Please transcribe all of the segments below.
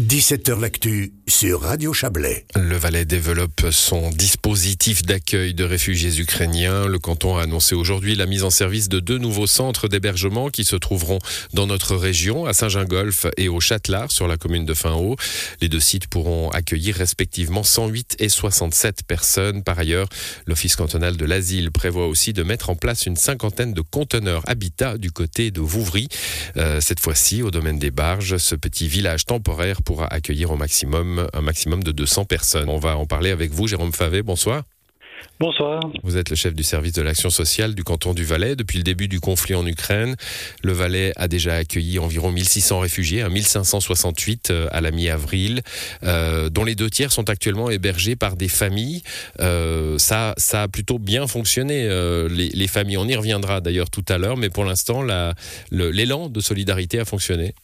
17h L'actu sur Radio Chablais. Le Valais développe son dispositif d'accueil de réfugiés ukrainiens. Le canton a annoncé aujourd'hui la mise en service de deux nouveaux centres d'hébergement qui se trouveront dans notre région, à Saint-Gingolf et au Châtelard, sur la commune de Finhaut. Les deux sites pourront accueillir respectivement 108 et 67 personnes. Par ailleurs, l'Office cantonal de l'asile prévoit aussi de mettre en place une cinquantaine de conteneurs habitat du côté de Vouvry. Euh, cette fois-ci, au domaine des barges, ce petit village temporaire pourra accueillir au maximum un maximum de 200 personnes. On va en parler avec vous, Jérôme Favet. Bonsoir. Bonsoir. Vous êtes le chef du service de l'action sociale du canton du Valais. Depuis le début du conflit en Ukraine, le Valais a déjà accueilli environ 1600 réfugiés, 1568 euh, à la mi-avril, euh, dont les deux tiers sont actuellement hébergés par des familles. Euh, ça, ça a plutôt bien fonctionné, les, les, familles. On y reviendra d'ailleurs tout à l'heure, mais pour l'instant, l'élan de solidarité a fonctionné.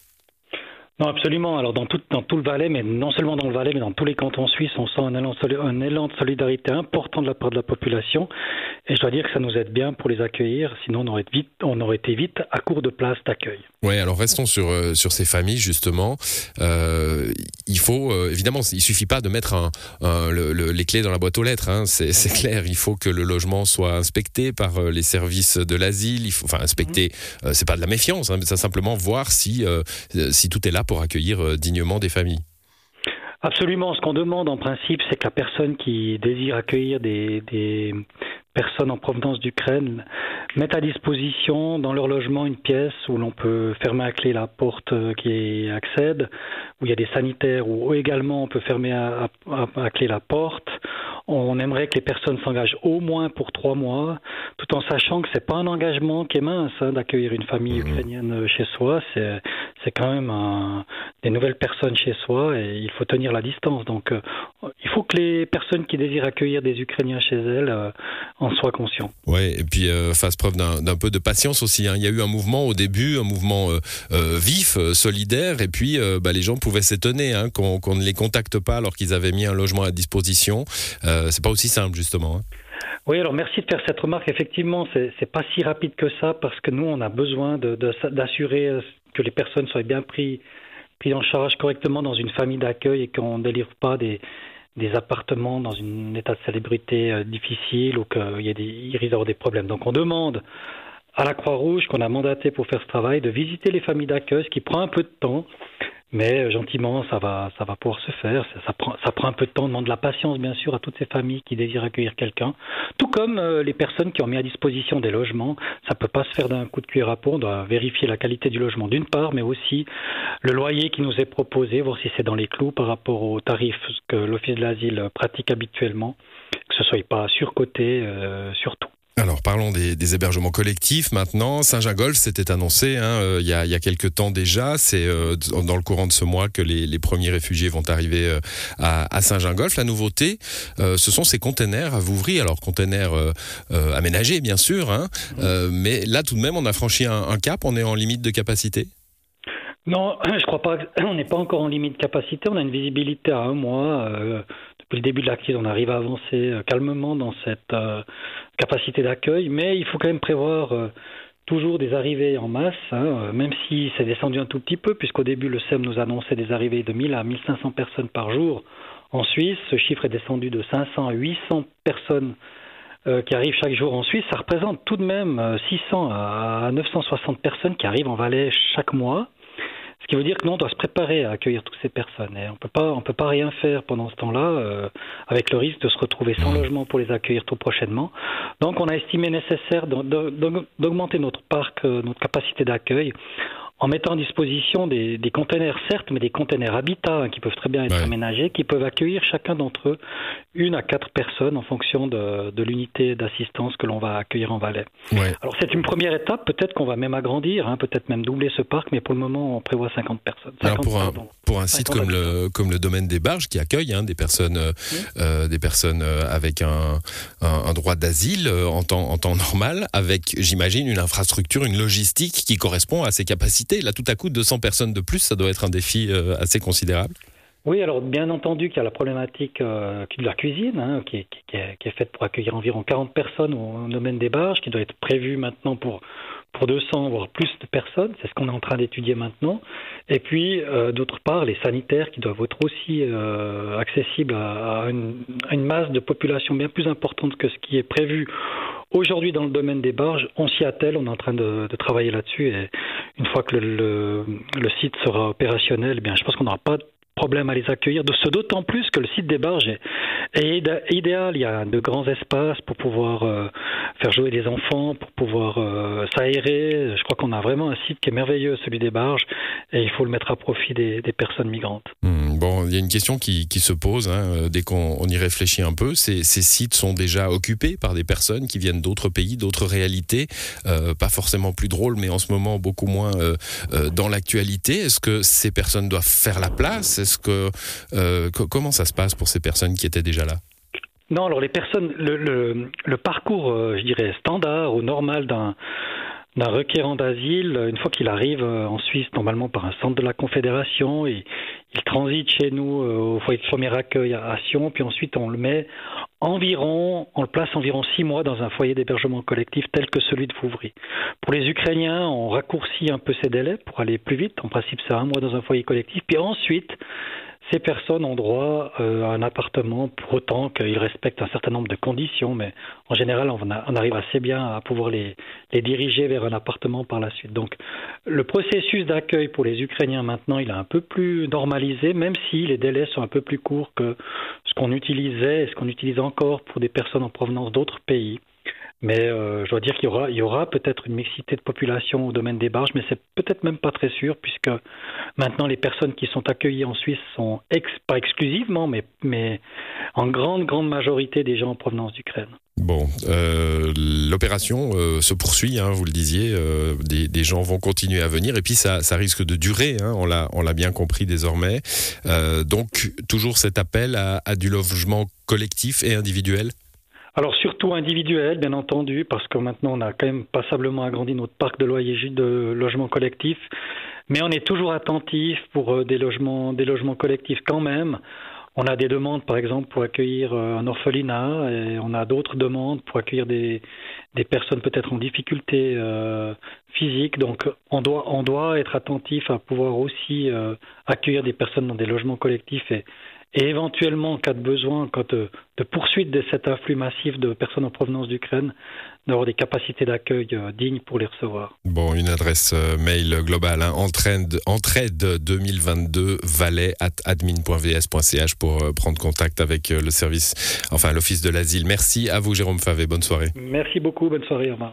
Non, absolument. Alors dans tout, dans tout le Valais, mais non seulement dans le Valais, mais dans tous les cantons suisses, on sent un élan, un élan de solidarité important de la part de la population. Et je dois dire que ça nous aide bien pour les accueillir, sinon on aurait, vite, on aurait été vite à court de place d'accueil. Oui, alors restons sur, euh, sur ces familles, justement. Euh, il faut, euh, évidemment, il suffit pas de mettre un, les clés dans la boîte aux lettres, hein, c'est clair. Il faut que le logement soit inspecté par euh, les services de l'asile. Il faut, enfin, inspecter, mmh. c'est pas de la méfiance, hein, mais c'est simplement voir si, si tout est là pour accueillir euh, dignement des familles. Absolument. Ce qu'on demande en principe, c'est que la personne qui désire accueillir des, personnes en provenance d'Ukraine mette à disposition dans leur logement une pièce où l'on peut fermer à clé la porte euh, qui accède, où il y a des sanitaires, ou également on peut fermer à clé la porte. On aimerait que les personnes s'engagent au moins pour trois mois, tout en sachant que c'est pas un engagement qui est mince hein, d'accueillir une famille mmh. ukrainienne chez soi. C'est c'est quand même un, des nouvelles personnes chez soi et il faut tenir la distance. Donc euh, il faut que les personnes qui désirent accueillir des Ukrainiens chez elles euh, en soient conscients. Ouais, et puis euh, fasse preuve d'un peu de patience aussi. Hein. Il y a eu un mouvement au début, un mouvement vif, solidaire, et puis bah, les gens pouvaient s'étonner hein, qu'on ne les contacte pas alors qu'ils avaient mis un logement à disposition. c'est pas aussi simple justement. Hein. Oui, alors merci de faire cette remarque. Effectivement, c'est pas si rapide que ça parce que nous, on a besoin d'assurer que les personnes soient bien prises pris en charge correctement dans une famille d'accueil et qu'on ne délivre pas des, appartements dans un état de célébrité euh, difficile ou qu'il y a des, risque d'avoir des problèmes. Donc on demande à la Croix-Rouge qu'on a mandaté pour faire ce travail de visiter les familles d'accueil, ce qui prend un peu de temps, mais euh, gentiment, ça va, ça va pouvoir se faire. Ça, prend, ça prend un peu de temps, demande de la patience, bien sûr, à toutes ces familles qui désirent accueillir quelqu'un. Tout comme euh, les personnes qui ont mis à disposition des logements. Ça peut pas se faire d'un coup de cuir à peau. On doit vérifier la qualité du logement d'une part, mais aussi le loyer qui nous est proposé, voir si c'est dans les clous par rapport aux tarifs que l'Office de l'asile pratique habituellement, que ce soit pas surcoté, euh, surtout. Alors parlons des, hébergements collectifs maintenant. Saint-Gingolf s'était annoncé hein, euh, il, y a, il y a quelques temps déjà. C'est euh, dans le courant de ce mois que les, premiers réfugiés vont arriver euh, à, Saint-Gingolf. La nouveauté, ce sont ces containers à Vouvry. Alors containers aménagés bien sûr, hein, mais là tout de même on a franchi un, cap. On est en limite de capacité? Non, je crois pas. On n'est pas encore en limite de capacité. On a une visibilité à un mois. depuis le début de la crise, on arrive à avancer calmement dans cette capacité d'accueil, mais il faut quand même prévoir euh, toujours des arrivées en masse, hein, euh, même si c'est descendu un tout petit peu, puisqu'au début le SEM nous annonçait des arrivées de 1000 à 1500 personnes par jour. En Suisse, ce chiffre est descendu de 500 à 800 personnes euh, qui arrivent chaque jour en Suisse. Ça représente tout de même 600 à 960 personnes qui arrivent en Valais chaque mois. Qui veut dire que nous, on doit se préparer à accueillir toutes ces personnes. Et on peut pas, on peut pas rien faire pendant ce temps-là, euh, avec le risque de se retrouver sans mmh. logement pour les accueillir tout prochainement. Donc, on a estimé nécessaire d'augmenter notre parc, euh, notre capacité d'accueil, en mettant à disposition des, des containers, certes, mais des containers habitat hein, qui peuvent très bien être aménagés, qui peuvent accueillir chacun d'entre eux une à quatre personnes en fonction de, de l'unité d'assistance que l'on va accueillir en Valais. Alors c'est une première étape, peut-être qu'on va même agrandir, hein, peut-être même doubler ce parc, mais pour le moment on prévoit 50 personnes. pour, un, pour un site comme le, comme le domaine des Barges qui accueille hein, des personnes, euh, euh des personnes euh, avec un, un, un droit d'asile en temps, en temps normal, avec j'imagine une infrastructure, une logistique qui correspond à ses capacités Là, tout à coup, 200 personnes de plus, ça doit être un défi euh, assez considérable. Oui, alors bien entendu qu'il y a la problématique euh, de la cuisine, hein, qui, est, faite pour accueillir environ 40 personnes au domaine des barges, qui doit être prévue maintenant pour, pour 200 voire plus de personnes. C'est ce qu'on est en train d'étudier maintenant. Et puis, euh, d'autre part, les sanitaires qui doivent être aussi accessibles à, une, masse de population bien plus importante que ce qui est prévu aujourd'hui dans le domaine des barges. On s'y attelle, on est en train de, de travailler là-dessus. Et une fois que le, site sera opérationnel, eh bien, je pense qu'on n'aura pas problème à les accueillir, de ce d'autant plus que le site des barges est, idéal. Il y a de grands espaces pour pouvoir euh, faire jouer les enfants, pour pouvoir euh, s'aérer. Je crois qu'on a vraiment un site qui est merveilleux, celui des barges, et il faut le mettre à profit des, personnes migrantes. Hmm, bon, il y a une question qui, se pose hein, euh, dès qu'on y réfléchit un peu. Ces, sites sont déjà occupés par des personnes qui viennent d'autres pays, d'autres réalités, pas forcément plus drôles, mais en ce moment beaucoup moins dans l'actualité. Est-ce que ces personnes doivent faire la place? Que euh, comment ça se passe pour ces personnes qui étaient déjà là? Non, alors les personnes, le, parcours, euh, je dirais standard ou normal d'un d'un requérant d'asile, une fois qu'il arrive euh, en Suisse, normalement par un centre de la Confédération, et il transite chez nous au foyer de premier accueil à Sion, puis ensuite on le met environ, on le place environ six mois dans un foyer d'hébergement collectif tel que celui de Fouvry. Pour les Ukrainiens, on raccourcit un peu ces délais pour aller plus vite. En principe, c'est un mois dans un foyer collectif. Puis ensuite, ces personnes ont droit euh, à un appartement pour autant qu'ils respectent un certain nombre de conditions, mais en général, on, arrive assez bien à pouvoir les, diriger vers un appartement par la suite. Donc, le processus d'accueil pour les Ukrainiens maintenant, il est un peu plus normalisé, même si les délais sont un peu plus courts que ce qu'on utilisait et ce qu'on utilise encore pour des personnes en provenance d'autres pays. Mais euh, je dois dire qu'il y aura, peut-être une mixité de population au domaine des barges, mais c'est peut-être même pas très sûr, puisque maintenant les personnes qui sont accueillies en Suisse sont pas exclusivement, mais, en grande, grande majorité des gens en provenance d'Ukraine. Bon, euh, l'opération euh, se poursuit, hein, vous le disiez, des, gens vont continuer à venir et puis ça, risque de durer, hein, on l'a bien compris désormais. Donc toujours cet appel à du logement collectif et individuel alors surtout individuel, bien entendu, parce que maintenant on a quand même passablement agrandi notre parc de loyers de logements collectifs, mais on est toujours attentif pour euh, des logements, des logements collectifs quand même. On a des demandes, par exemple, pour accueillir euh, un orphelinat, et on a d'autres demandes pour accueillir des, des personnes peut-être en difficulté euh, physique. Donc, on doit, on doit être attentif à pouvoir aussi euh, accueillir des personnes dans des logements collectifs et, et éventuellement, en cas de besoin, en cas de, poursuite de cet afflux massif de personnes en provenance d'Ukraine, d'avoir des capacités d'accueil euh, dignes pour les recevoir. Bon, une adresse euh, mail globale, hein, entraide, entraide 2022 valet at admin.vs.ch pour euh, prendre contact avec le service, enfin l'Office de l'asile. Merci à vous, Jérôme Favé. Bonne soirée. Merci beaucoup. Bonne soirée, Omar.